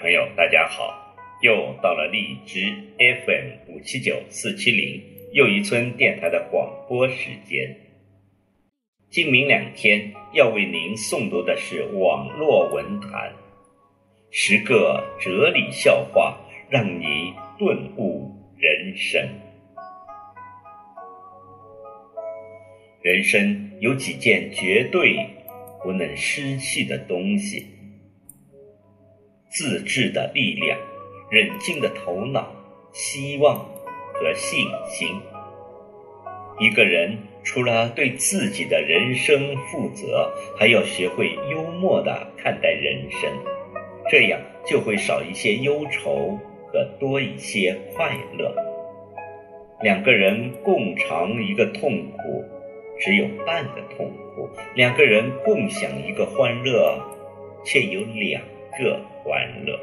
朋友，大家好！又到了荔枝 FM 五七九四七零又一村电台的广播时间。今明两天要为您诵读的是网络文坛十个哲理笑话，让你顿悟人生。人生有几件绝对不能失去的东西。自制的力量、冷静的头脑、希望和信心。一个人除了对自己的人生负责，还要学会幽默地看待人生，这样就会少一些忧愁和多一些快乐。两个人共尝一个痛苦，只有半个痛苦；两个人共享一个欢乐，却有两。各欢乐。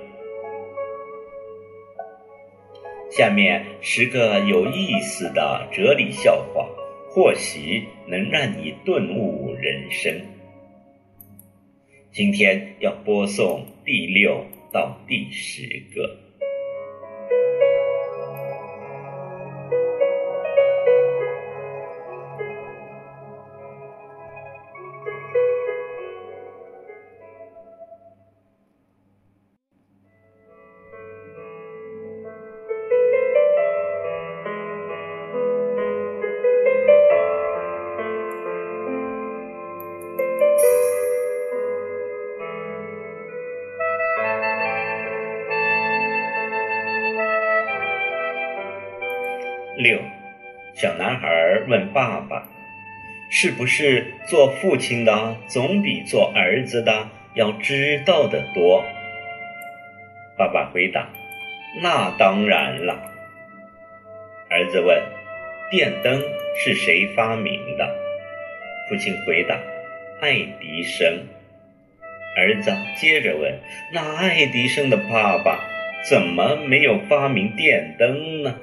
下面十个有意思的哲理笑话，或许能让你顿悟人生。今天要播送第六到第十个。六，小男孩问爸爸：“是不是做父亲的总比做儿子的要知道的多？”爸爸回答：“那当然了。”儿子问：“电灯是谁发明的？”父亲回答：“爱迪生。”儿子接着问：“那爱迪生的爸爸怎么没有发明电灯呢？”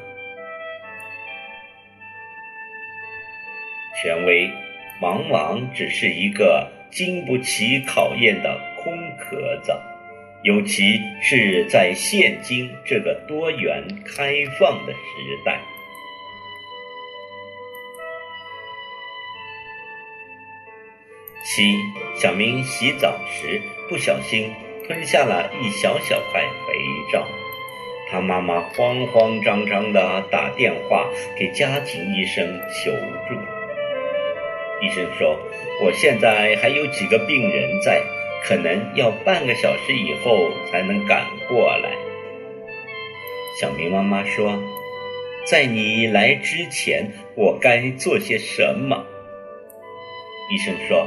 权威往往只是一个经不起考验的空壳子，尤其是在现今这个多元开放的时代。七，小明洗澡时不小心吞下了一小小块肥皂，他妈妈慌慌张张地打电话给家庭医生求助。医生说：“我现在还有几个病人在，可能要半个小时以后才能赶过来。”小明妈妈说：“在你来之前，我该做些什么？”医生说：“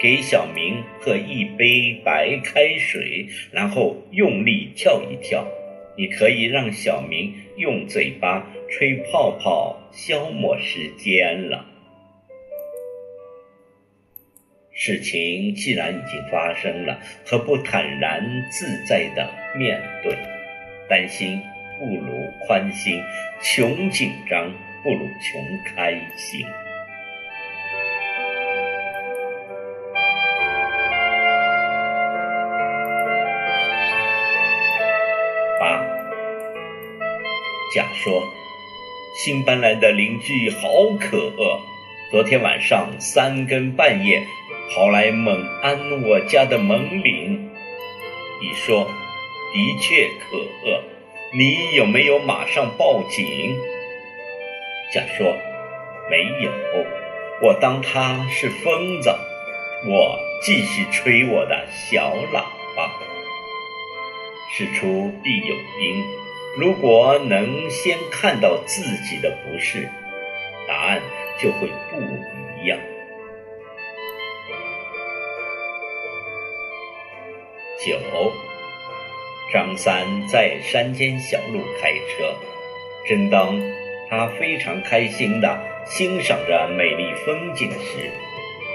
给小明喝一杯白开水，然后用力跳一跳。你可以让小明用嘴巴吹泡泡，消磨时间了。”事情既然已经发生了，何不坦然自在地面对？担心不如宽心，穷紧张不如穷开心。八，甲说：“新搬来的邻居好可恶，昨天晚上三更半夜。”跑来猛按我家的门铃，你说：“的确可恶，你有没有马上报警？”甲说：“没有，我当他是疯子，我继续吹我的小喇叭。事出必有因，如果能先看到自己的不是，答案就会不一样。”九，张三在山间小路开车，正当他非常开心地欣赏着美丽风景时，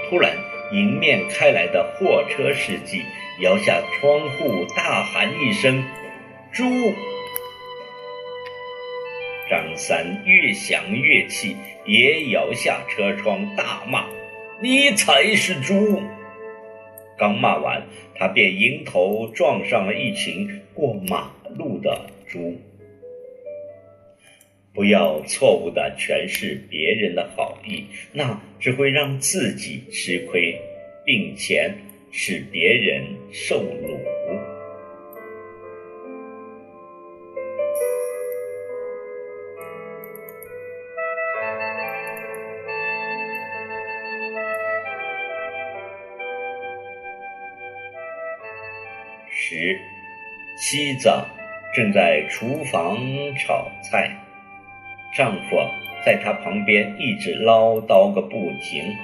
突然迎面开来的货车司机摇下窗户，大喊一声：“猪！”张三越想越气，也摇下车窗，大骂：“你才是猪！”刚骂完，他便迎头撞上了一群过马路的猪。不要错误的诠释别人的好意，那只会让自己吃亏，并且使别人受辱。十，妻子正在厨房炒菜。丈夫在她旁边一直唠叨个不停：“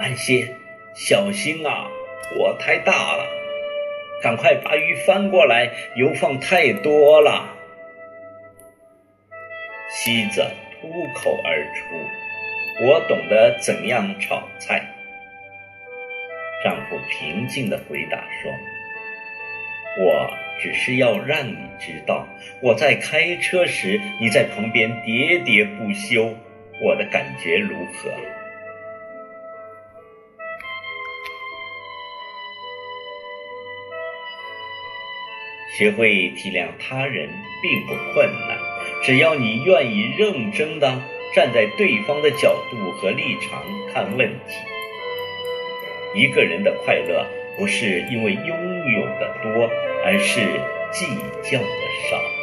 安心，小心啊，火太大了，赶快把鱼翻过来，油放太多了。”妻子脱口而出：“我懂得怎样炒菜。”丈夫平静地回答说：“我。”只是要让你知道，我在开车时，你在旁边喋喋不休，我的感觉如何？学会体谅他人并不困难，只要你愿意认真的站在对方的角度和立场看问题。一个人的快乐。不是因为拥拥有的多而是计较的少。